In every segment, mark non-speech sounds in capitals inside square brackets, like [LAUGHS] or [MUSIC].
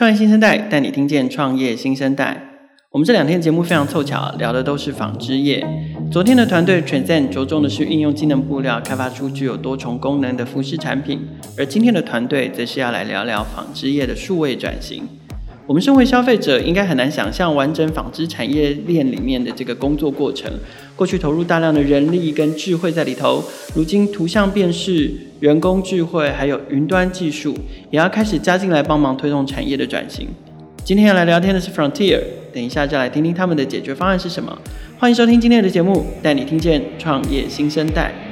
创业新生代带你听见创业新生代。我们这两天节目非常凑巧，聊的都是纺织业。昨天的团队 Transcend 着重的是运用机能布料开发出具有多重功能的服饰产品，而今天的团队则是要来聊聊纺织业的数位转型。我们身为消费者，应该很难想象完整纺织产业链里面的这个工作过程。过去投入大量的人力跟智慧在里头，如今图像辨识、人工智慧还有云端技术，也要开始加进来帮忙推动产业的转型。今天要来聊天的是 Frontier，等一下就来听听他们的解决方案是什么。欢迎收听今天的节目，带你听见创业新生代。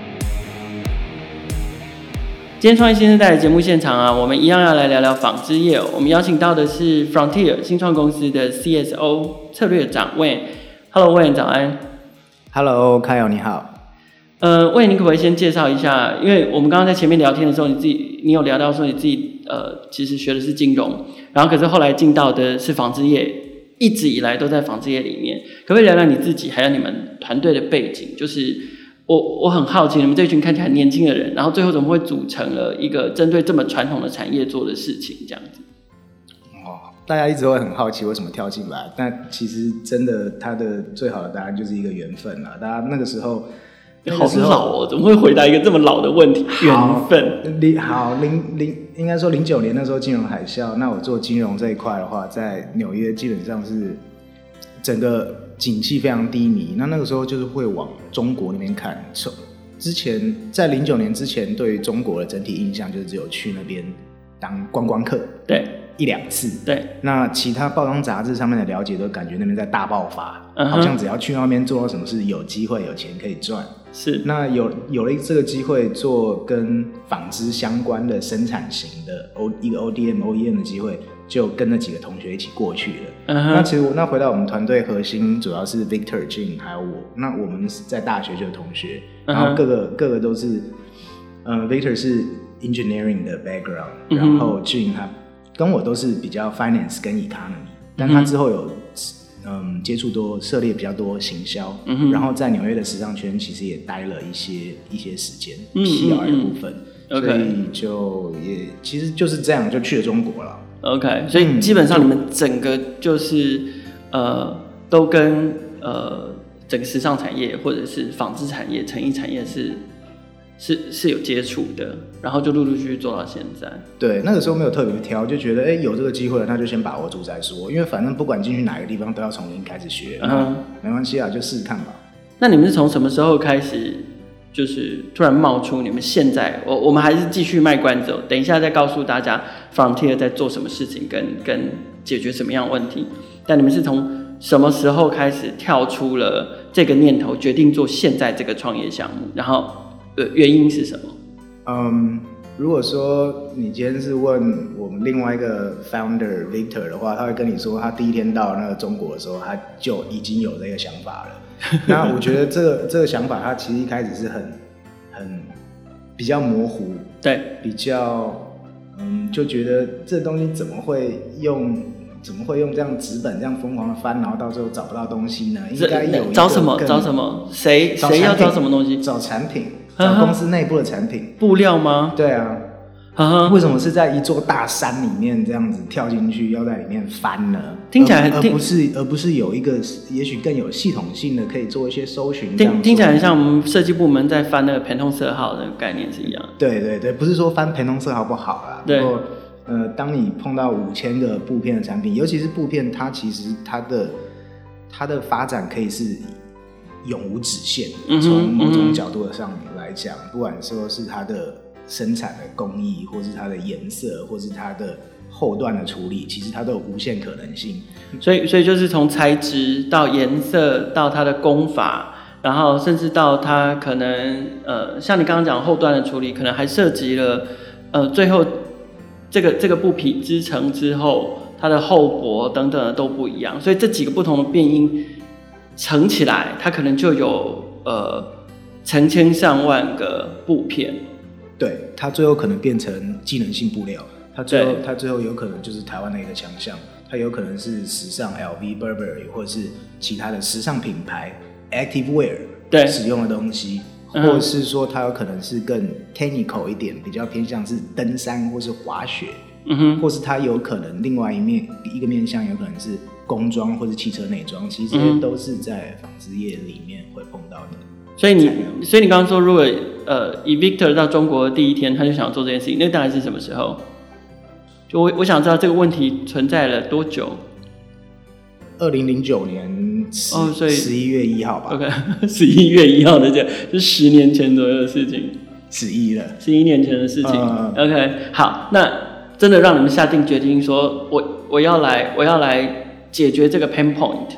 今天创业新生代的节目现场啊，我们一样要来聊聊纺织业。我们邀请到的是 Frontier 新创公司的 CSO 策略长 Wayne。Hello，Wayne，早安。Hello，Kyle，你好。呃，Wayne，你可不可以先介绍一下？因为我们刚刚在前面聊天的时候，你自己你有聊到说你自己呃，其实学的是金融，然后可是后来进到的是纺织业，一直以来都在纺织业里面。可不可以聊聊你自己还有你们团队的背景？就是。我我很好奇，你们这群看起来很年轻的人，然后最后怎么会组成了一个针对这么传统的产业做的事情，这样子？哦，大家一直会很好奇为什么跳进来，但其实真的，他的最好的答案就是一个缘分啊。大家那个时候，好老哦，怎么会回答一个这么老的问题？缘分。零好零零，应该说零九年那时候金融海啸，那我做金融这一块的话，在纽约基本上是整个。景气非常低迷，那那个时候就是会往中国那边看。之前在零九年之前，对于中国的整体印象就是只有去那边当观光客，对，一两次，对。那其他报章杂志上面的了解都感觉那边在大爆发，uh -huh. 好像只要去那边做到什么事，有机会有钱可以赚。是。那有有了这个机会做跟纺织相关的生产型的 O 一个 ODM OEM 的机会。就跟那几个同学一起过去了。Uh -huh. 那其实我那回到我们团队核心主要是 Victor、Jin 还有我。那我们在大学就有同学，uh. 然后各个各个都是，嗯、呃、Victor 是 engineering 的 background，、uh -huh. 然后 Jin 他跟我都是比较 finance 跟 economy，、uh. 但他之后有嗯接触多涉猎比较多行销，uh. 然后在纽约的时尚圈其实也待了一些一些时间，PR 的部分，uh. 所以就也、其实就是这样就去了中国了。OK，所以基本上你们整个就是、嗯、呃，都跟呃整个时尚产业或者是纺织产业、成衣产业是是是有接触的，然后就陆陆续续做到现在。对，那个时候没有特别挑，就觉得哎、欸、有这个机会了，那就先把握住再说。因为反正不管进去哪个地方，都要从零开始学，嗯，没关系啊，就试试看吧。那你们是从什么时候开始？就是突然冒出你们现在，我我们还是继续卖关子，等一下再告诉大家 Frontier 在做什么事情，跟跟解决什么样的问题。但你们是从什么时候开始跳出了这个念头，决定做现在这个创业项目？然后呃，原因是什么？嗯，如果说你今天是问我们另外一个 founder Victor 的话，他会跟你说，他第一天到那个中国的时候，他就已经有这个想法了。[LAUGHS] 那我觉得这个这个想法，它其实一开始是很很比较模糊，对，比较嗯，就觉得这东西怎么会用怎么会用这样纸本这样疯狂的翻，然后到最后找不到东西呢？应该有找什么找什么？谁谁要找什么东西？找产品，找公司内部的产品，布料吗？对啊。为什么是在一座大山里面这样子跳进去，要在里面翻呢？听起来很，而不是而不是有一个也许更有系统性的可以做一些搜寻。听听起来很像我们设计部门在翻那个 Pantone 色号的概念是一样。对对对，不是说翻 Pantone 色号不好啦。对。不过呃，当你碰到五千个布片的产品，尤其是布片，它其实它的它的发展可以是永无止限的。从、嗯、某种角度上来讲、嗯，不管说是它的。生产的工艺，或是它的颜色，或是它的后段的处理，其实它都有无限可能性。所以，所以就是从材质到颜色，到它的工法，然后甚至到它可能呃，像你刚刚讲后段的处理，可能还涉及了呃，最后这个这个布匹织成之后，它的厚薄等等的都不一样。所以这几个不同的变因乘起来，它可能就有呃成千上万个布片。对，它最后可能变成技能性布料，它最后它最后有可能就是台湾的一个强项，它有可能是时尚 LV、Burberry 或者是其他的时尚品牌 Active Wear 对。使用的东西，或者是说它有可能是更 technical 一点，比较偏向是登山或是滑雪嗯哼，或是它有可能另外一面一个面向有可能是工装或是汽车内装，其实这些都是在纺织业里面会碰到的。所以你，所以你刚刚说，如果呃，以 Victor 到中国的第一天，他就想要做这件事情，那大概是什么时候？就我我想知道这个问题存在了多久？二零零九年哦，所以十一月一号吧。OK，[LAUGHS] 十一月一号的这，是十年前左右的事情。十一了，十一年前的事情。Uh, OK，好，那真的让你们下定决心说，我我要来，我要来解决这个 pain point。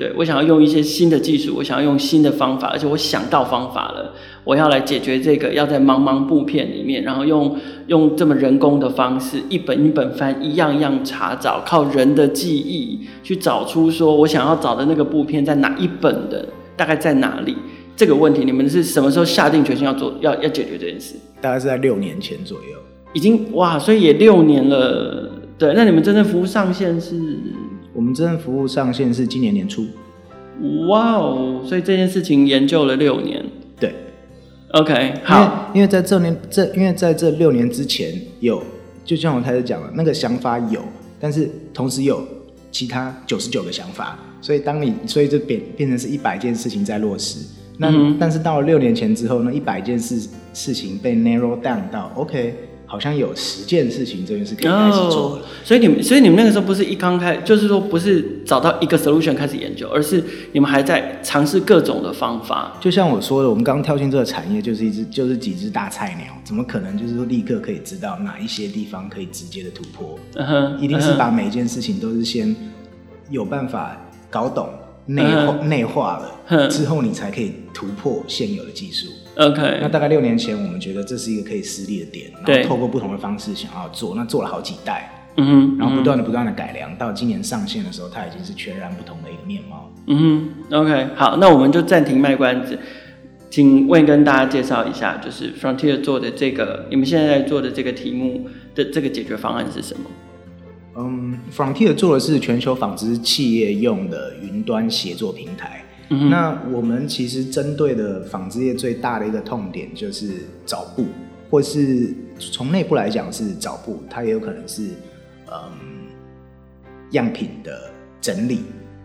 对，我想要用一些新的技术，我想要用新的方法，而且我想到方法了，我要来解决这个，要在茫茫布片里面，然后用用这么人工的方式，一本一本翻，一样一样查找，靠人的记忆去找出说我想要找的那个布片在哪一本的，大概在哪里？这个问题你们是什么时候下定决心要做，要要解决这件事？大概是在六年前左右，已经哇，所以也六年了。对，那你们真正服务上线是？我们真正服务上线是今年年初，哇哦！所以这件事情研究了六年，对，OK，好，因为在这年这，因为在这六年之前有，就像我开始讲了，那个想法有，但是同时有其他九十九个想法，所以当你所以就变变成是一百件事情在落实，那、嗯、但是到了六年前之后，那一百件事事情被 narrow down 到 OK。好像有十件事情这件事可以开始做，oh, 所以你们，所以你们那个时候不是一刚开，就是说不是找到一个 solution 开始研究，而是你们还在尝试各种的方法。就像我说的，我们刚跳进这个产业，就是一只，就是几只大菜鸟，怎么可能就是说立刻可以知道哪一些地方可以直接的突破？Uh -huh, 一定是把每一件事情都是先有办法搞懂。内化内化了之后，你才可以突破现有的技术。OK，那大概六年前，我们觉得这是一个可以施力的点，然后透过不同的方式想要做，那做了好几代，嗯哼，然后不断的不断的改良，到今年上线的时候，它已经是全然不同的一个面貌。嗯哼，OK，好，那我们就暂停卖关子，请问跟大家介绍一下，就是 Frontier 做的这个，你们现在在做的这个题目的这个解决方案是什么？嗯，Frontier 做的是全球纺织企业用的云端协作平台。嗯。那我们其实针对的纺织业最大的一个痛点就是找布，或是从内部来讲是找布，它也有可能是嗯样品的整理。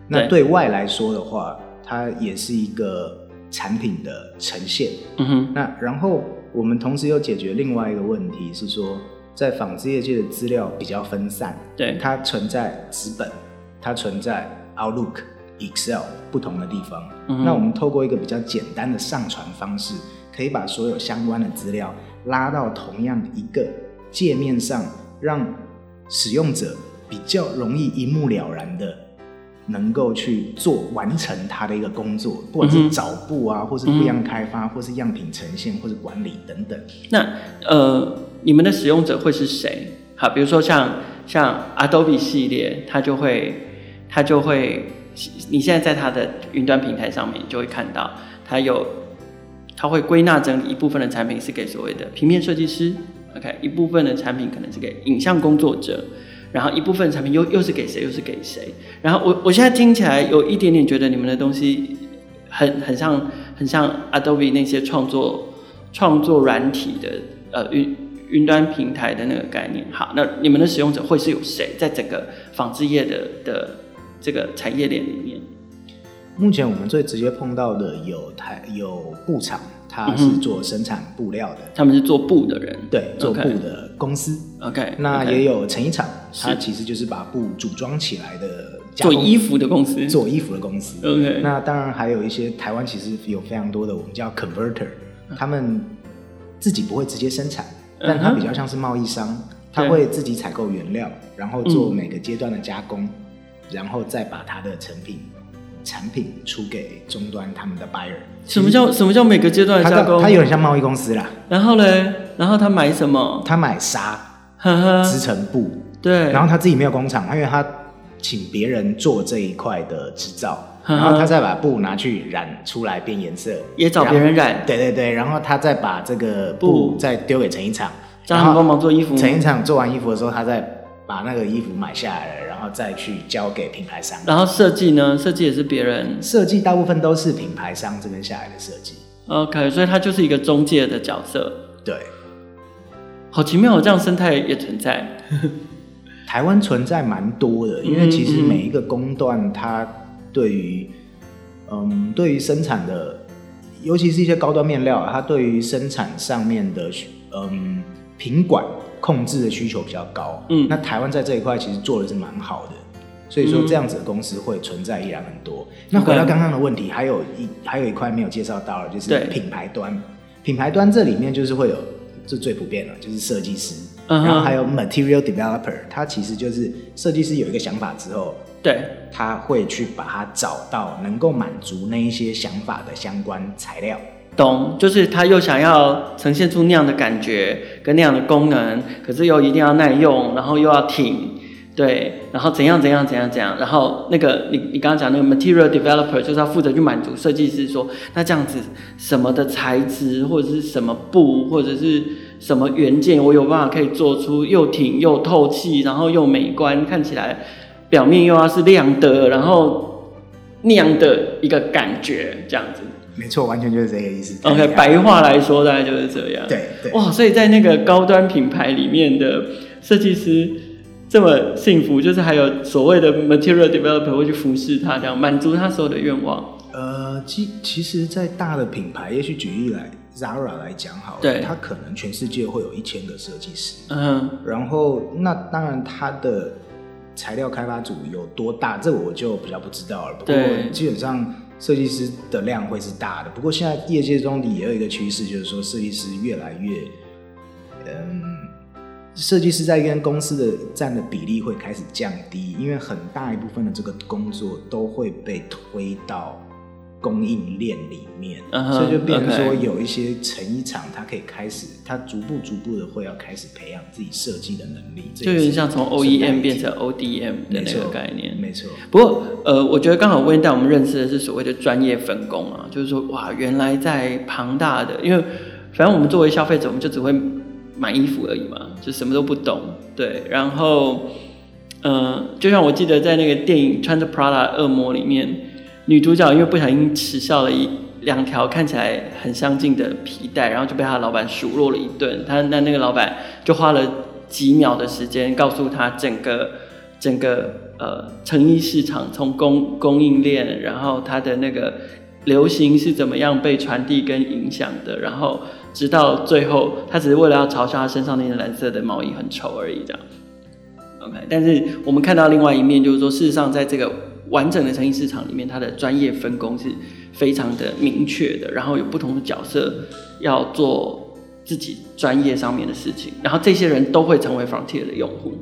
那对外来说的话，它也是一个产品的呈现。嗯哼。那然后我们同时又解决另外一个问题是说。在纺织业界的资料比较分散，对，它存在纸本，它存在 Outlook、Excel 不同的地方。嗯。那我们透过一个比较简单的上传方式，可以把所有相关的资料拉到同样一个界面上，让使用者比较容易一目了然的能够去做完成他的一个工作，不管是找布啊，嗯、或是不一样开发、嗯，或是样品呈现，或是管理等等。那呃。你们的使用者会是谁？好，比如说像像 Adobe 系列，它就会它就会，你现在在它的云端平台上面就会看到，它有它会归纳整理一部分的产品是给所谓的平面设计师，OK，一部分的产品可能是给影像工作者，然后一部分产品又又是给谁又是给谁？然后我我现在听起来有一点点觉得你们的东西很很像很像 Adobe 那些创作创作软体的呃云。云端平台的那个概念，好，那你们的使用者会是有谁？在整个纺织业的的这个产业链里面，目前我们最直接碰到的有台有布厂，它是做生产布料的，他们是做布的人，对，做布的公司。OK，, 那也有成衣厂，它其实就是把布组装起来的，做衣服的公司，做衣服的公司。OK，那当然还有一些台湾其实有非常多的我们叫 converter，他们自己不会直接生产。但它比较像是贸易商，他、uh. 会自己采购原料，然后做每个阶段的加工，然后再把它的成品产品出给终端他们的 buyer。什么叫什么叫每个阶段的加工？它有点像贸易公司啦。然后呢？然后他买什么？他买纱，织成布。对。然后他自己没有工厂，因为他请别人做这一块的制造。然后他再把布拿去染出来变颜色，也找别人染。对对对，然后他再把这个布再丢给成衣厂，让他们帮忙做衣服。成衣厂做完衣服的时候，他再把那个衣服买下来了，然后再去交给品牌商。然后设计呢？设计也是别人设计，大部分都是品牌商这边下来的设计。OK，所以它就是一个中介的角色。对。好奇妙，这样生态也存在。[LAUGHS] 台湾存在蛮多的，因为其实每一个工段，它对于嗯，对于生产的，尤其是一些高端面料，它对于生产上面的嗯品管控制的需求比较高。嗯，那台湾在这一块其实做的是蛮好的，所以说这样子的公司会存在依然很多。那回到刚刚的问题，还有一还有一块没有介绍到的，就是品牌端。品牌端这里面就是会有，这最普遍的，就是设计师。然后还有 material developer，他其实就是设计师有一个想法之后，对，他会去把它找到能够满足那一些想法的相关材料。懂，就是他又想要呈现出那样的感觉跟那样的功能，可是又一定要耐用，然后又要挺，对，然后怎样怎样怎样怎样，然后那个你你刚刚讲那个 material developer 就是要负责去满足设计师说，那这样子什么的材质或者是什么布或者是。什么元件我有办法可以做出又挺又透气，然后又美观，看起来表面又要是亮的，然后那样的一个感觉，这样子。没错，完全就是这个意思。OK，白话来说大概就是这样。对对。哇，所以在那个高端品牌里面的设计师这么幸福，就是还有所谓的 material developer 会去服侍他，这样满足他所有的愿望。呃，其其实，在大的品牌，也许举例来。Zara 来讲好了，对，他可能全世界会有一千个设计师，嗯，然后那当然他的材料开发组有多大，这我就比较不知道了。不过基本上设计师的量会是大的。不过现在业界中也有一个趋势，就是说设计师越来越，嗯，设计师在跟公司的占的比例会开始降低，因为很大一部分的这个工作都会被推到。供应链里面，uh -huh, 所以就变成说有一些成衣厂，它可以开始，它逐步逐步的会要开始培养自己设计的能力，就有点像从 OEM 变成 ODM 的那个概念。没错。不过，呃，我觉得刚好问到我们认识的是所谓的专业分工啊，就是说，哇，原来在庞大的，因为反正我们作为消费者，我们就只会买衣服而已嘛，就什么都不懂。对，然后，嗯、呃，就像我记得在那个电影《穿着 Prada 恶魔》里面。女主角因为不小心耻笑了一两条看起来很相近的皮带，然后就被她老板数落了一顿。她那那个老板就花了几秒的时间告诉她整个整个呃成衣市场从供供应链，然后它的那个流行是怎么样被传递跟影响的，然后直到最后，她只是为了要嘲笑她身上那件蓝色的毛衣很丑而已，这样。OK，但是我们看到另外一面，就是说事实上在这个。完整的成衣市场里面，它的专业分工是非常的明确的，然后有不同的角色要做自己专业上面的事情，然后这些人都会成为 Frontier 的用户。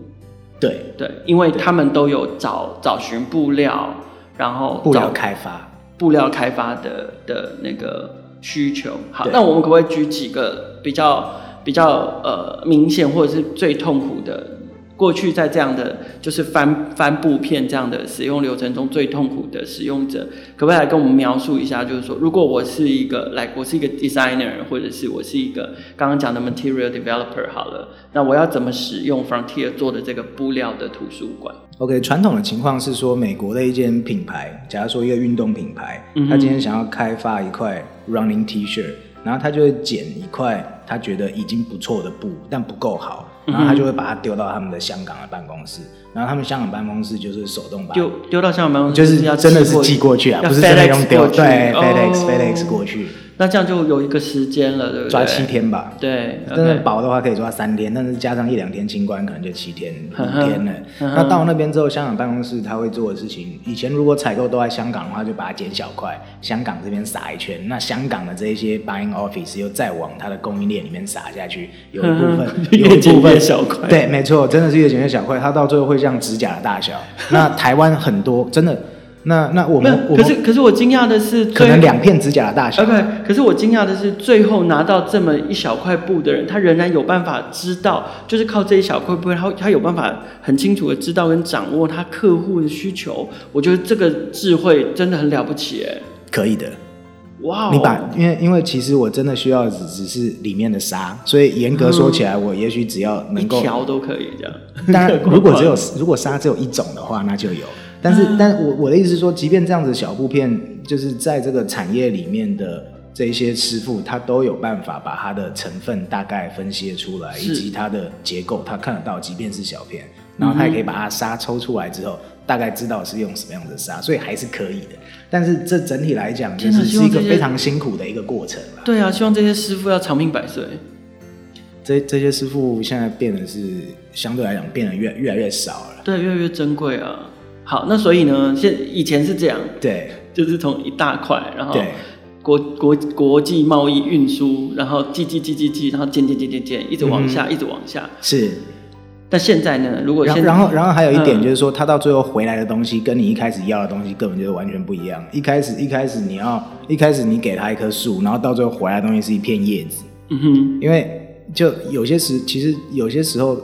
对对，因为他们都有找找寻布料，然后布料开发布料开发的的那个需求。好，那我们可不可以举几个比较比较呃明显或者是最痛苦的？过去在这样的就是翻翻布片这样的使用流程中最痛苦的使用者，可不可以来跟我们描述一下？就是说，如果我是一个来，我是一个 designer，或者是我是一个刚刚讲的 material developer，好了，那我要怎么使用 Frontier 做的这个布料的图书馆？OK，传统的情况是说，美国的一间品牌，假如说一个运动品牌，他今天想要开发一块 running T-shirt，然后他就会剪一块他觉得已经不错的布，但不够好。然后他就会把它丢到他们的香港的办公室，然后他们香港办公室就是手动把丢丢到香港办公室，就是要真的是寄过去啊，不是真的用丢，对，FedEx FedEx 过去。那这样就有一个时间了，对不对？抓七天吧。对，真的薄的话可以抓三天，但是加上一两天清关，可能就七天 [LAUGHS] 五天了。那到那边之后，香港办公室他会做的事情，以前如果采购都在香港的话，就把它剪小块，香港这边撒一圈，那香港的这一些 buying office 又再往它的供应链里面撒下去，有一部分有一部分小块，对，没错，真的是越剪越小块，它到最后会像指甲的大小。那台湾很多真的。那那我们，可是可是我惊讶的是，可能两片指甲的大小。OK，可是我惊讶的是，最后拿到这么一小块布的人，他仍然有办法知道，就是靠这一小块布，他他有办法很清楚的知道跟掌握他客户的需求。我觉得这个智慧真的很了不起，哎。可以的，哇、wow！你把，因为因为其实我真的需要只只是里面的纱，所以严格说起来，我也许只要能够一条都可以这样。当然，[LAUGHS] 如果只有如果纱只有一种的话，那就有。但是，但我我的意思是说，即便这样子小布片，就是在这个产业里面的这一些师傅他都有办法把它的成分大概分析出来，以及它的结构，他看得到，即便是小片，然后他也可以把它沙抽出来之后，大概知道是用什么样的沙，所以还是可以的。但是这整体来讲，就是是一个非常辛苦的一个过程。对啊，希望这些师傅要长命百岁。这这些师傅现在变得是相对来讲变得越越来越少了，对，越来越珍贵啊。好，那所以呢，现以前是这样，对，就是从一大块，然后国国国际贸易运输，然后寄寄寄寄寄，然后渐渐渐渐渐一直往下，嗯、一直往下。是，但现在呢？如果现在然后然后还有一点就是说，他、嗯、到最后回来的东西，跟你一开始要的东西根本就是完全不一样。一开始一开始你要一开始你给他一棵树，然后到最后回来的东西是一片叶子。嗯哼，因为。就有些时，其实有些时候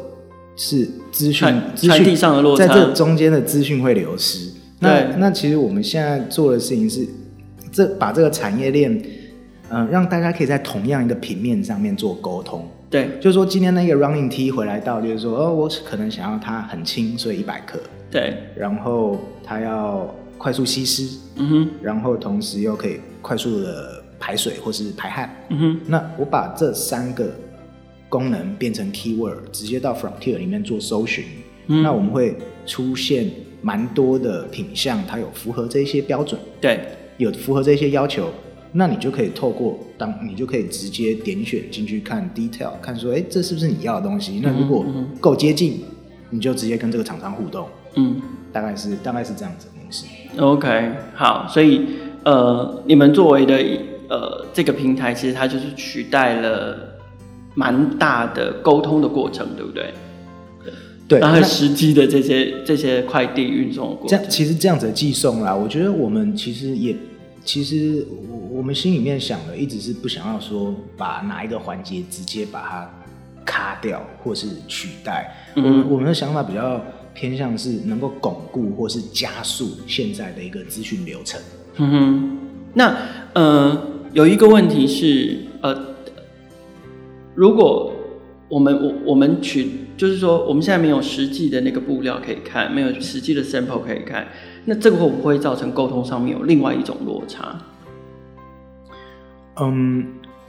是资讯资讯上的落差，在这中间的资讯会流失。那那其实我们现在做的事情是，这把这个产业链，嗯、呃，让大家可以在同样一个平面上面做沟通。对，就是说今天那个 running T 回来到，就是说，哦，我可能想要它很轻，所以一百克。对，然后它要快速吸湿，嗯哼，然后同时又可以快速的排水或是排汗，嗯哼。那我把这三个。功能变成 keyword，直接到 Frontier 里面做搜寻，嗯，那我们会出现蛮多的品项，它有符合这些标准，对，有符合这些要求，那你就可以透过当，你就可以直接点选进去看 detail，看说，哎、欸，这是不是你要的东西？那如果够接近，你就直接跟这个厂商互动，嗯，大概是大概是这样子的模式。OK，好，所以呃，你们作为的呃这个平台，其实它就是取代了。蛮大的沟通的过程，对不对？对，然后实际的这些这些快递运送过程，这样其实这样子的寄送啦，我觉得我们其实也其实我我们心里面想的一直是不想要说把哪一个环节直接把它卡掉或是取代。嗯，我们我们的想法比较偏向是能够巩固或是加速现在的一个资讯流程。嗯哼，那呃有一个问题是呃。如果我们我我们取，就是说我们现在没有实际的那个布料可以看，没有实际的 sample 可以看，那这个会不会造成沟通上面有另外一种落差？嗯，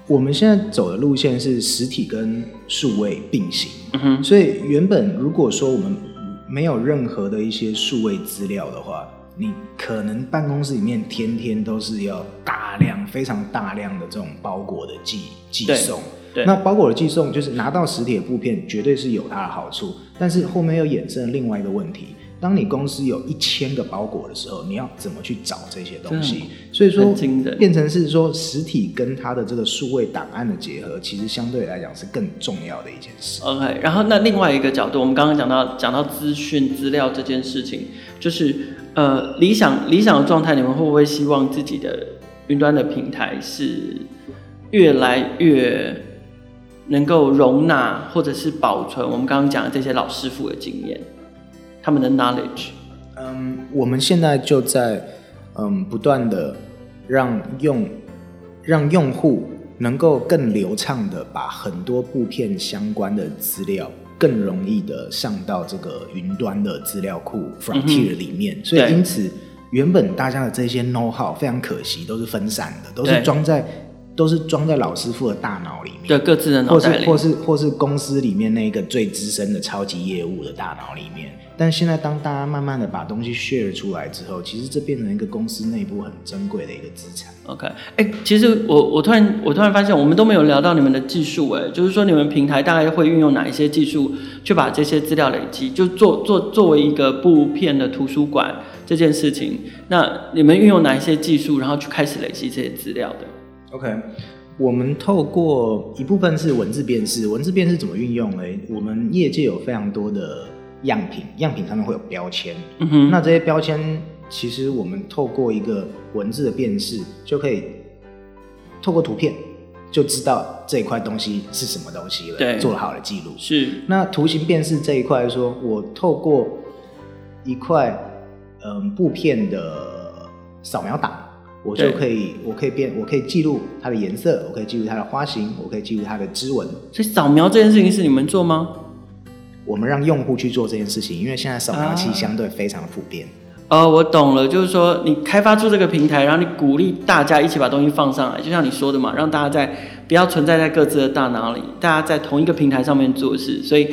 我们现在走的路线是实体跟数位并行，嗯哼，所以原本如果说我们没有任何的一些数位资料的话，你可能办公室里面天天都是要大量、非常大量的这种包裹的寄寄送。对，那包裹的寄送就是拿到实体的布片，绝对是有它的好处，但是后面又衍生了另外一个问题：当你公司有一千个包裹的时候，你要怎么去找这些东西？所以说，变成是说实体跟它的这个数位档案的结合，其实相对来讲是更重要的一件事。OK，然后那另外一个角度，我们刚刚讲到讲到资讯资料这件事情，就是呃理想理想的状态，你们会不会希望自己的云端的平台是越来越？能够容纳或者是保存我们刚刚讲的这些老师傅的经验，他们的 knowledge。嗯，我们现在就在嗯不断的让用让用户能够更流畅的把很多布片相关的资料更容易的上到这个云端的资料库 Frontier 里面，嗯，所以因此原本大家的这些 know how 非常可惜都是分散的，都是装在。都是装在老师傅的大脑里面，对，各自的脑袋里，或是或是或是公司里面那个最资深的超级业务的大脑里面。但现在当大家慢慢的把东西 share 出来之后，其实这变成一个公司内部很珍贵的一个资产。OK，哎、欸，其实我我突然我突然发现，我们都没有聊到你们的技术，哎，就是说你们平台大概会运用哪一些技术去把这些资料累积，就做做作为一个布片的图书馆这件事情。那你们运用哪一些技术，然后去开始累积这些资料的？OK，我们透过一部分是文字辨识，文字辨识怎么运用呢？我们业界有非常多的样品，样品上面会有标签。嗯哼，那这些标签其实我们透过一个文字的辨识，就可以透过图片就知道这一块东西是什么东西了。对，做了好的记录。是。那图形辨识这一块，说我透过一块嗯布片的扫描档。我就可以，我可以变，我可以记录它的颜色，我可以记录它的花型，我可以记录它的织纹。所以扫描这件事情是你们做吗？我们让用户去做这件事情，因为现在扫描器相对非常普遍。哦，我懂了，就是说你开发出这个平台，然后你鼓励大家一起把东西放上来，就像你说的嘛，让大家在不要存在在各自的大脑里，大家在同一个平台上面做事。所以，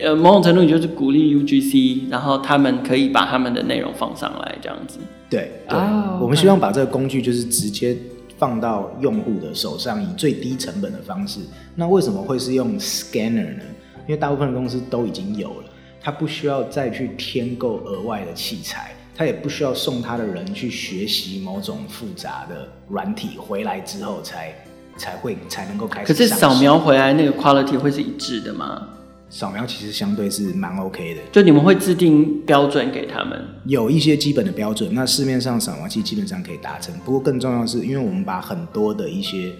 呃，某种程度你就是鼓励 UGC，然后他们可以把他们的内容放上来，这样子。对对，啊、我们希望把这个工具就是直接放到用户的手上，以最低成本的方式。那为什么会是用 Scanner 呢？因为大部分的公司都已经有了，他不需要再去添购额外的器材。他也不需要送他的人去学习某种复杂的软体，回来之后才才会才能够开始。可是扫描回来那个 quality 会是一致的吗？扫描其实相对是蛮 OK 的，就你们会制定标准给他们？有一些基本的标准，那市面上扫描器基本上可以达成。不过更重要的是，因为我们把很多的一些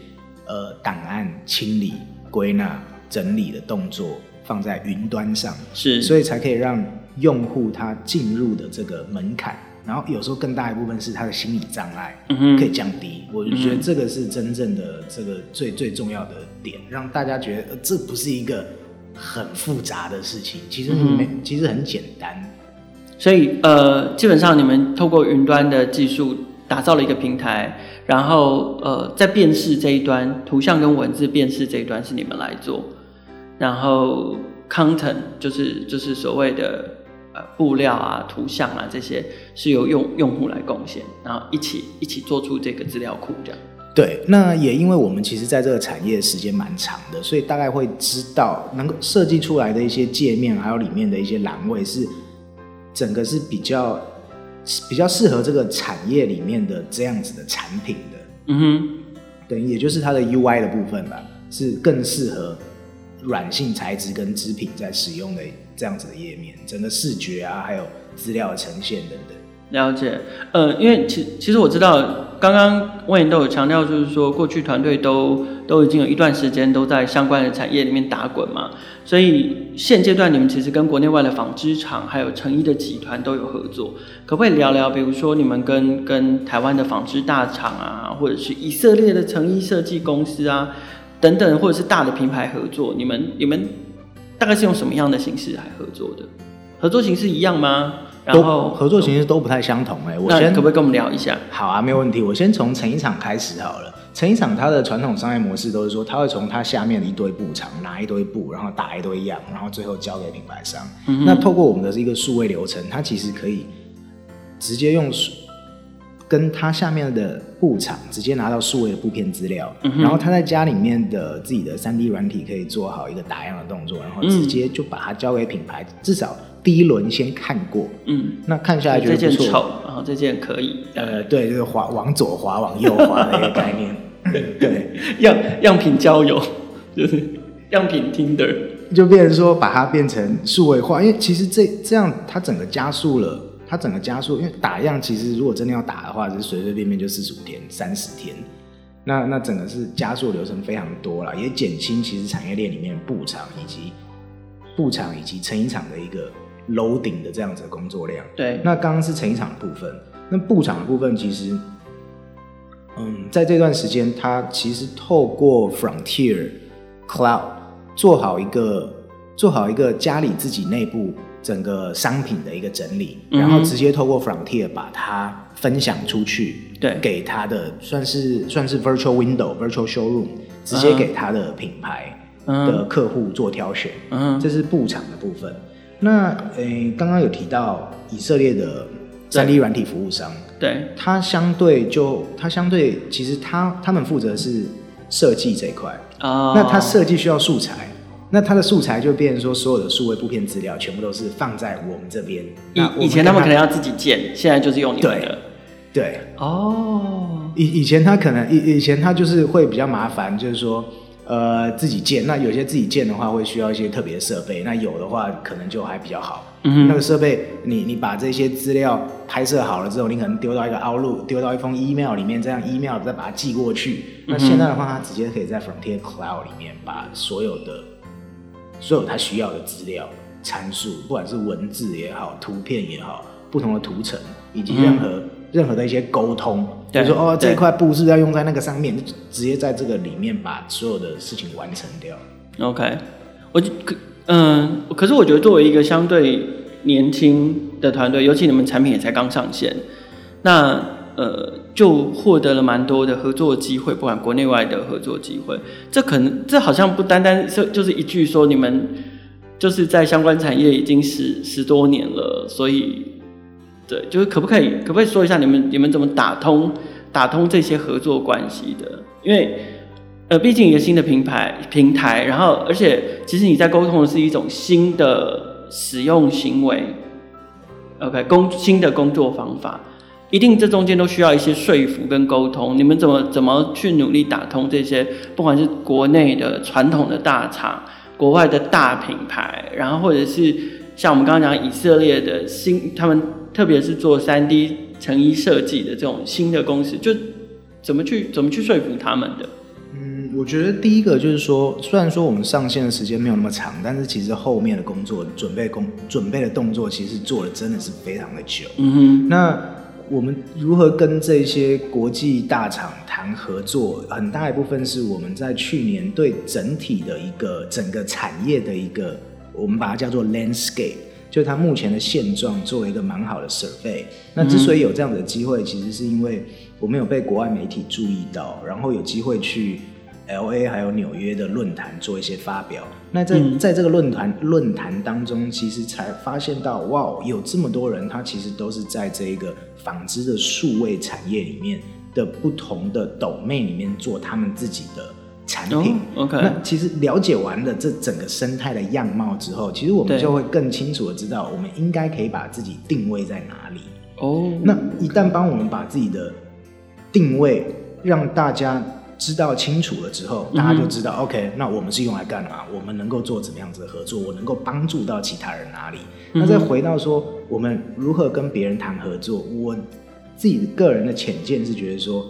呃档案清理、归纳、整理的动作放在云端上，是，所以才可以让。用户他进入的这个门槛，然后有时候更大一部分是他的心理障碍，嗯，可以降低。我就觉得这个是真正的这个最最重要的点，让大家觉得这不是一个很复杂的事情，其实没，嗯、其实很简单。所以呃，基本上你们透过云端的技术打造了一个平台，然后呃，在辨识这一端，图像跟文字辨识这一端是你们来做，然后 content 就是就是所谓的。布料啊、图像啊，这些是由用用户来贡献，然后一起一起做出这个资料库，这样。对，那也因为我们其实在这个产业时间蛮长的，所以大概会知道能够设计出来的一些界面，还有里面的一些栏位是整个是比较比较适合这个产业里面的这样子的产品的。嗯哼，等于，也就是它的 UI 的部分吧，是更适合软性材质跟织品在使用的。这样子的页面，整个视觉啊，还有资料的呈现等等。了解，呃，因为其其实我知道，刚刚我也都有强调，就是说过去团队都都已经有一段时间都在相关的产业里面打滚嘛，所以现阶段你们其实跟国内外的纺织厂还有成衣的集团都有合作，可不可以聊聊？比如说你们跟跟台湾的纺织大厂啊，或者是以色列的成衣设计公司啊等等，或者是大的品牌合作，你们你们。大概是用什么样的形式来合作的？合作形式一样吗？然后合作形式都不太相同哎、欸。我先可不可以跟我们聊一下？好啊，没有问题。我先从成衣厂开始好了。成衣厂它的传统商业模式都是说，它会从它下面的一堆布厂拿一堆布，然后打一堆样，然后最后交给品牌商。嗯、那透过我们的一个数位流程，它其实可以直接用。跟他下面的布厂直接拿到数位的布片资料，嗯，然后他在家里面的自己的三 D 软体可以做好一个打样的动作，然后直接就把它交给品牌，嗯，至少第一轮先看过，嗯，那看下来觉得不错，这件丑，然后这件可以，呃，对，就是滑往左滑往右滑的一个概念，[LAUGHS] 对，样样品交友就是样品 Tinder，就变成说把它变成数位化，因为其实这这样它整个加速了。它整个加速，因为打样其实如果真的要打的话，是随随便便就四十五天、三十天，那那整个是加速流程非常多了，也减轻其实产业链里面布厂以及布厂以及成衣厂的一个 loading 的这样子的工作量。对，那刚刚是成衣厂的部分，那布厂的部分其实，嗯，在这段时间，它其实透过 Frontier Cloud 做好一个做好一个家里自己内部。整个商品的一个整理，然后直接透过 Frontier 把它分享出去，对，给他的算是算是 Virtual Window、Virtual Showroom，直接给他的品牌的客户做挑选，嗯，这是布厂的部分。那诶，刚刚有提到以色列的三 D 软体服务商，对，它相对就它相对其实它他们负责是设计这一块啊，那它设计需要素材。那它的素材就变成说，所有的数位布片资料全部都是放在我们这边。以以前他们可能要自己建，现在就是用你们的。对。哦。以以前他可能以以前他就是会比较麻烦，就是说，呃，自己建。那有些自己建的话，会需要一些特别的设备。那有的话，可能就还比较好。嗯。那个设备，你你把这些资料拍摄好了之后，你可能丢到一个 Outlook，丢到一封 email 里面，这样 email 再把它寄过去。那现在的话，它直接可以在 Frontier Cloud 里面把所有的。所有它需要的资料、参数，不管是文字也好、图片也好、不同的图层，以及任何、嗯、任何的一些沟通，比如说哦，这块布是要用在那个上面，就直接在这个里面把所有的事情完成掉。OK，我就可嗯，可是我觉得作为一个相对年轻的团队，尤其你们产品也才刚上线，那呃就获得了蛮多的合作机会，不管国内外的合作机会。这可能这好像不单单是就是一句说你们就是在相关产业已经十十多年了，所以对，就是可不可以可不可以说一下你们你们怎么打通打通这些合作关系的？因为呃毕竟一个新的品牌平台，然后而且其实你在沟通的是一种新的。使用行为，OK，工新的工作方法，一定这中间都需要一些说服跟沟通。你们怎么怎么去努力打通这些，不管是国内的传统的大厂，国外的大品牌，然后或者是像我们刚刚讲以色列的新，他们特别是做三 D 成衣设计的这种新的公司，就怎么去怎么去说服他们的？嗯我觉得第一个就是说，虽然说我们上线的时间没有那么长，但是其实后面的工作准备工准备的动作，其实做的真的是非常的久。嗯哼。那我们如何跟这些国际大厂谈合作？很大一部分是我们在去年对整体的一个整个产业的一个，我们把它叫做 landscape，就他目前的现状做了一个蛮好的 survey。那之所以有这样的机会，其实是因为我们有被国外媒体注意到，然后有机会去。L A 还有纽约的论坛做一些发表，那在在这个论坛论坛当中，其实才发现到，哇，有这么多人，他其实都是在这一个纺织的数位产业里面的不同的 domain 里面做他们自己的产品。Oh, OK，那其实了解完了这整个生态的样貌之后，其实我们就会更清楚的知道，我们应该可以把自己定位在哪里。哦，oh. 那一旦帮我们把自己的定位让大家。知道清楚了之后，大家就知道、嗯、，OK，那我们是用来干嘛？我们能够做怎么样子的合作？我能够帮助到其他人哪里？嗯、那再回到说，我们如何跟别人谈合作？我自己个人的浅见是觉得说，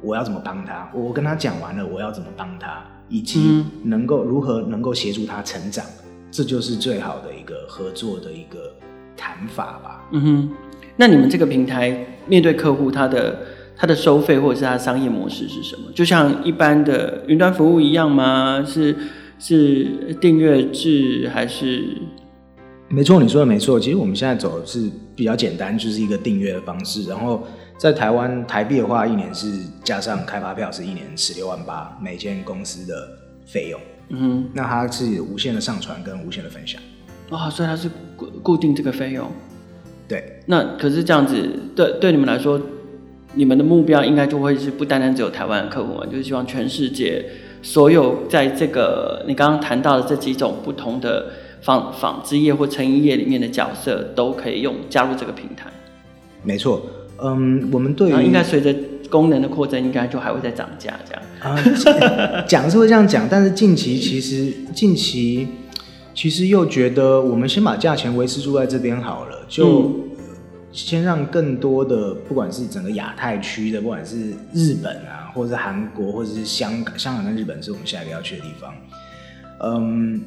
我要怎么帮他？我跟他讲完了，我要怎么帮他？以及能够如何能够协助他成长？这就是最好的一个合作的一个谈法吧。嗯哼，那你们这个平台面对客户，他的。他的收费或者是他的商业模式是什么？就像一般的云端服务一样吗？是是订阅制还是？没错，你说的没错。其实我们现在走的是比较简单，就是一个订阅的方式。然后在台湾台币的话，一年是加上开发票是一年十六万八，每间公司的费用。嗯哼，那它是无限的上传跟无限的分享。哦，所以它是固固定这个费用。对。那可是这样子，对对你们来说。你们的目标应该就会是不单单只有台湾的客户嘛，就是希望全世界所有在这个你刚刚谈到的这几种不同的纺纺织业或成衣业里面的角色都可以用加入这个平台。没错，嗯，我们对于应该随着功能的扩增，应该就还会再涨价这样。啊，讲 [LAUGHS] 是会这样讲，但是近期其实近期其实又觉得我们先把价钱维持住在这边好了，就。嗯先让更多的，不管是整个亚太区的，不管是日本啊，或者是韩国，或者是香港，香港跟日本是我们下一个要去的地方。嗯，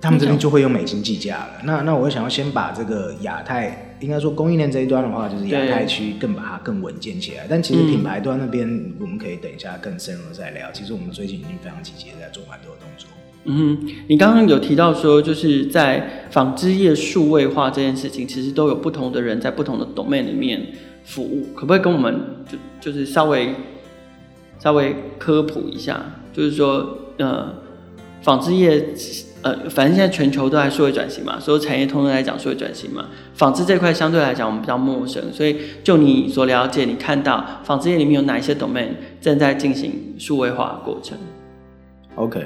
他们这边就会用美金计价了。那那我想要先把这个亚太，应该说供应链这一端的话，就是亚太区更把它更稳健起来。但其实品牌端那边，我们可以等一下更深入的再聊。其实我们最近已经非常积极的在做蛮多的动作。嗯，你刚刚有提到说，就是在纺织业数位化这件事情，其实都有不同的人在不同的 domain 里面服务，可不可以跟我们就就是稍微稍微科普一下？就是说，呃，纺织业，呃，反正现在全球都在数位转型嘛，所有产业通通来讲数位转型嘛，纺织这块相对来讲我们比较陌生，所以就你所了解，你看到纺织业里面有哪一些 domain 正在进行数位化过程？OK。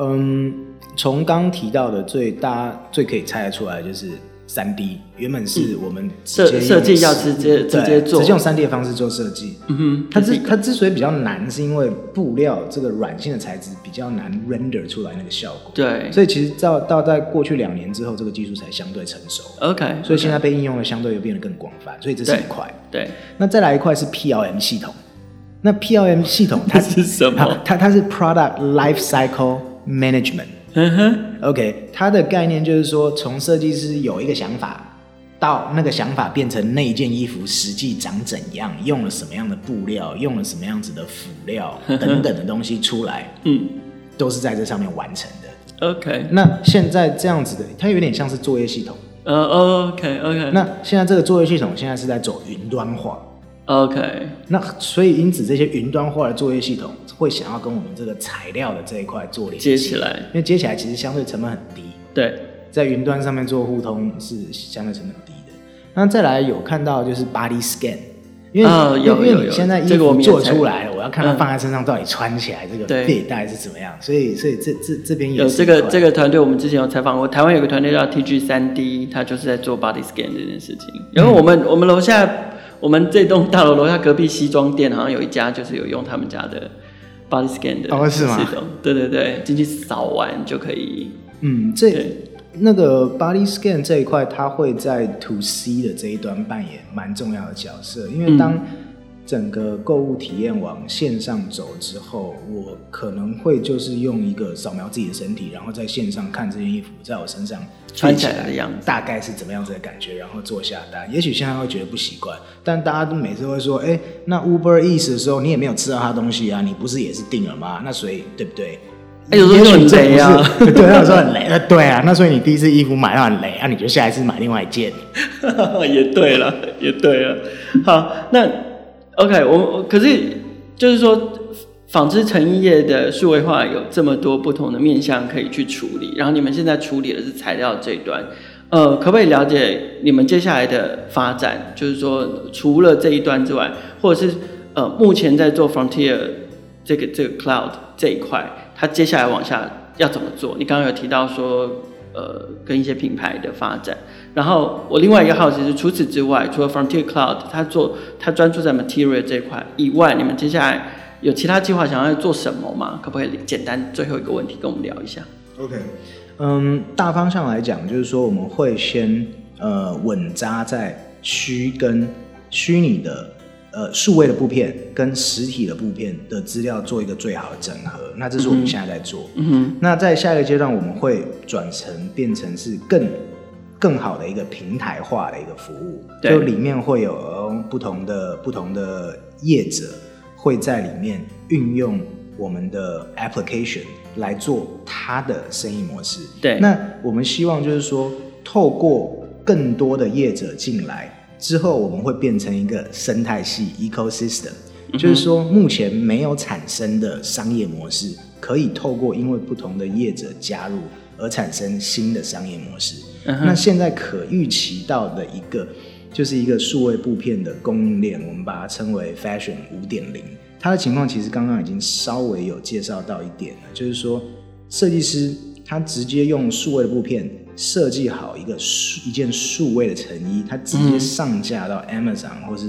嗯，从刚提到的最大最可以猜得出来就是三 D，原本是我们设设计要直接直接做，直接用三 D 的方式做设计。嗯哼，它之它之所以比较难，是因为布料这个软性的材质比较难 render 出来那个效果。对，所以其实到到在过去两年之后，这个技术才相对成熟。OK，所以现在被应用的相对又变得更广泛，所以这是一块。对，那再来一块是 PLM 系统，那 PLM 系统它 [LAUGHS] 是什么？它它是 Product Life Cycle。Management，嗯哼，OK，它的概念就是说，从设计师有一个想法，到那个想法变成那一件衣服实际长怎样，用了什么样的布料，用了什么样子的辅料 [LAUGHS] 等等的东西出来，嗯，都是在这上面完成的。OK，那现在这样子的，它有点像是作业系统。呃、uh,，OK OK。那现在这个作业系统现在是在走云端化。OK。那所以因此这些云端化的作业系统会想要跟我们这个材料的这一块做连接。起来，因为接起来其实相对成本很低。对，在云端上面做互通是相对成本低的。那再来有看到就是 body scan。因为、呃、有因为你现在衣服做出来了，我，我要看它放在身上到底穿起来这个 fit 带是怎么样，所以所以这这这边有这个这个团队，我们之前有采访过，台湾有个团队叫 TG 三 D，他就是在做 body scan 这件事情。然后我们、嗯、我们楼下我们这栋大楼楼下隔壁西装店好像有一家就是有用他们家的 body scan 的哦是吗？对对对，进去扫完就可以。嗯，这。那个 body scan 这一块，它会在 to C 的这一端扮演蛮重要的角色，因为当整个购物体验往线上走之后，我可能会就是用一个扫描自己的身体，然后在线上看这件衣服在我身上穿起来的样子，大概是怎么样子的感觉，然后做下单。也许现在会觉得不习惯，但大家都每次会说，哎、欸，那 Uber Eats 的时候你也没有吃到他东西啊，你不是也是订了吗？那所以对不对？哎、欸，有时候很雷啊，对，有时候很雷。呃，对啊，那所以你第一次衣服买到很雷啊，你就下一次买另外一件。[LAUGHS] 也对了，也对了。好，那 OK，我可是就是说，纺织成衣业的数位化有这么多不同的面向可以去处理，然后你们现在处理的是材料这一端，呃，可不可以了解你们接下来的发展？就是说，除了这一端之外，或者是呃，目前在做 Frontier 这个这个 Cloud 这一块。它接下来往下要怎么做？你刚刚有提到说，呃，跟一些品牌的发展。然后我另外一个好奇是，除此之外，除了 Frontier Cloud，它做他专注在 Material 这一块以外，你们接下来有其他计划想要做什么吗？可不可以简单最后一个问题跟我们聊一下？OK，嗯，大方向来讲，就是说我们会先呃稳扎在虚跟虚拟的。呃，数位的布片跟实体的布片的资料做一个最好的整合，那这是我们现在在做。嗯哼。那在下一个阶段，我们会转成变成是更更好的一个平台化的一个服务，就里面会有不同的不同的业者会在里面运用我们的 application 来做他的生意模式。对。那我们希望就是说，透过更多的业者进来。之后我们会变成一个生态系 ecosystem，就是说目前没有产生的商业模式，可以透过因为不同的业者加入而产生新的商业模式。那现在可预期到的一个，就是一个数位布片的供应链，我们把它称为 Fashion 五点零。它的情况其实刚刚已经稍微有介绍到一点了，就是说设计师他直接用数位的布片。设计好一个数一件数位的成衣，他直接上架到 Amazon 或是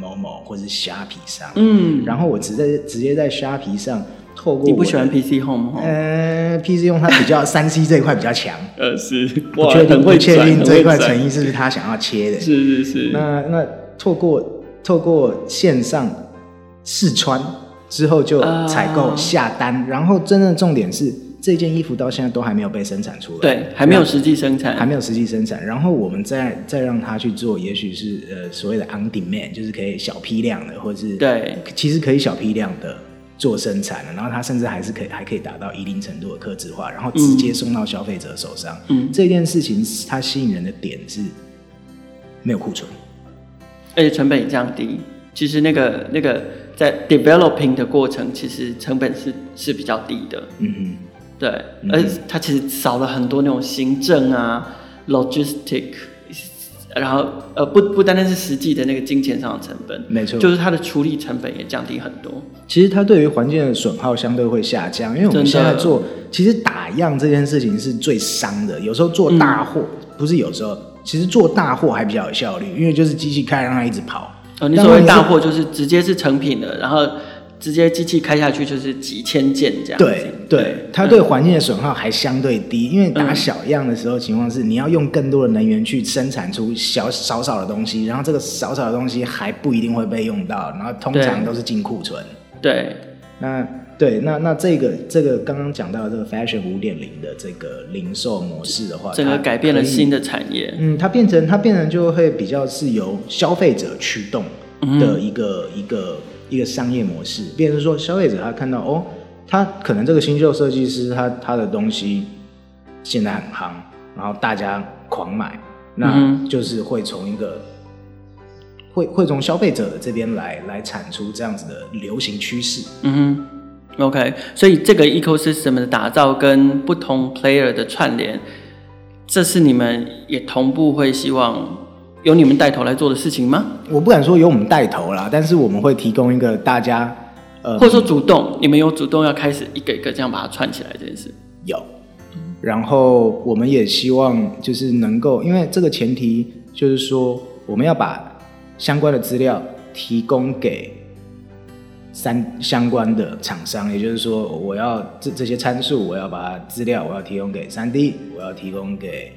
某某或是虾皮上，嗯，然后我直接直接在虾皮上透过。你不喜欢 PC Home 吗？呃，PC Home 它比较三 C 这一块比较强，[LAUGHS] 呃，是，我确定不确定这一块诚意是不是他想要切的，是是是。那那透过透过线上试穿之后就采购下单，然后真正重点是。这件衣服到现在都还没有被生产出来，对，还没有实际生产，还没有实际生产。然后我们再再让他去做，也许是呃所谓的 on demand，就是可以小批量的，或者是对，其实可以小批量的做生产的。然后它甚至还是可以还可以达到一定程度的克制化，然后直接送到消费者手上。嗯，这件事情它吸引人的点是没有库存，而且成本也降低。其实那个那个在 developing 的过程，其实成本是是比较低的。嗯嗯。对，而它其实少了很多那种行政啊、logistic，然后呃不不单单是实际的那个金钱上的成本，没错，就是它的处理成本也降低很多。其实它对于环境的损耗相对会下降，因为我们现在做，其实打样这件事情是最伤的。有时候做大货、嗯、不是有时候，其实做大货还比较有效率，因为就是机器开让它一直跑。哦，你所谓大货就是直接是成品的，然后。直接机器开下去就是几千件这样子。对对，它对环境的损耗还相对低，嗯，因为打小样的时候，情况是你要用更多的能源去生产出小少少的东西，然后这个少少的东西还不一定会被用到，然后通常都是进库存。对，那对那那这个这个刚刚讲到的这个 Fashion 五点零的这个零售模式的话，整个改变了新的产业。嗯，它变成它变成就会比较是由消费者驱动的一个、嗯、一个。一个商业模式，变成说消费者他看到哦，他可能这个新秀设计师他他的东西现在很夯，然后大家狂买，那就是会从一个、嗯、会会从消费者的这边来来产出这样子的流行趋势。嗯哼，OK，所以这个 ecosystem 的打造跟不同 player 的串联，这是你们也同步会希望由你们带头来做的事情吗？我不敢说由我们带头啦，但是我们会提供一个大家，呃，或者说主动，你们有主动要开始一个一个这样把它串起来这件事。有，然后我们也希望就是能够，因为这个前提就是说，我们要把相关的资料提供给三相关的厂商，也就是说，我要这这些参数，我要把资料我要提供给三 D，我要提供给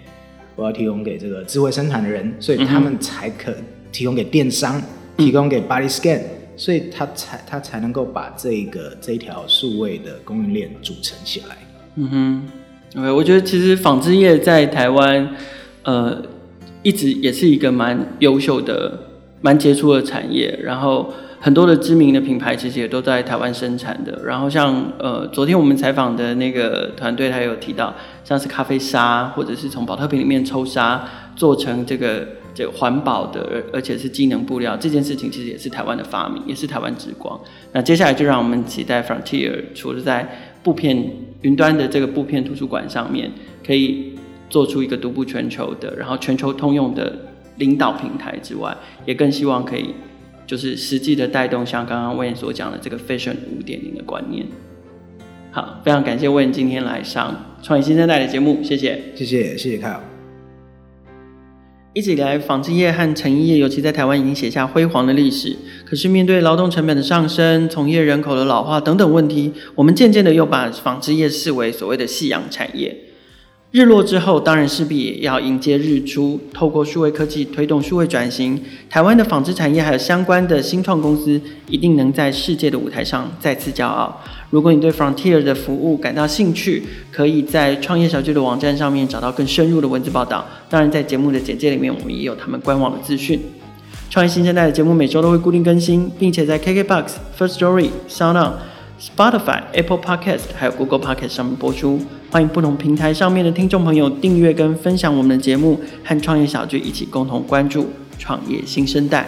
我要提供给这个智慧生产的人，所以他们才可提供给电商，嗯、提供给 Body Scan，所以他才他才能够把这个这一条数位的供应链组成起来。嗯哼，OK，我觉得其实纺织业在台湾，呃，一直也是一个蛮优秀的、蛮杰出的产业。然后很多的知名的品牌其实也都在台湾生产的。然后像呃，昨天我们采访的那个团队，他有提到，像是咖啡沙，或者是从保特瓶里面抽沙做成这个这个环保的，而而且是机能布料，这件事情其实也是台湾的发明，也是台湾之光。那接下来就让我们期待 Frontier 除了在布片云端的这个布片图书馆上面，可以做出一个独步全球的，然后全球通用的领导平台之外，也更希望可以就是实际的带动像刚刚 Wayne 所讲的这个 Fashion 五点零的观念。好，非常感谢 Wayne 今天来上创业新生代的节目，谢谢，谢谢，谢谢 Kyle。一直以来，纺织业和成衣业，尤其在台湾已经写下辉煌的历史。可是，面对劳动成本的上升、从业人口的老化等等问题，我们渐渐的又把纺织业视为所谓的夕阳产业。日落之后，当然势必也要迎接日出。透过数位科技推动数位转型，台湾的纺织产业还有相关的新创公司，一定能在世界的舞台上再次骄傲。如果你对 Frontier 的服务感到兴趣，可以在创业小聚的网站上面找到更深入的文字报道。当然，在节目的简介里面，我们也有他们官网的资讯。创业新生代的节目每周都会固定更新，并且在 KKBOX、First Story、SoundOn、Spotify、Apple Podcast 还有 Google Podcast 上面播出。欢迎不同平台上面的听众朋友订阅跟分享我们的节目，和创业小聚一起共同关注创业新生代。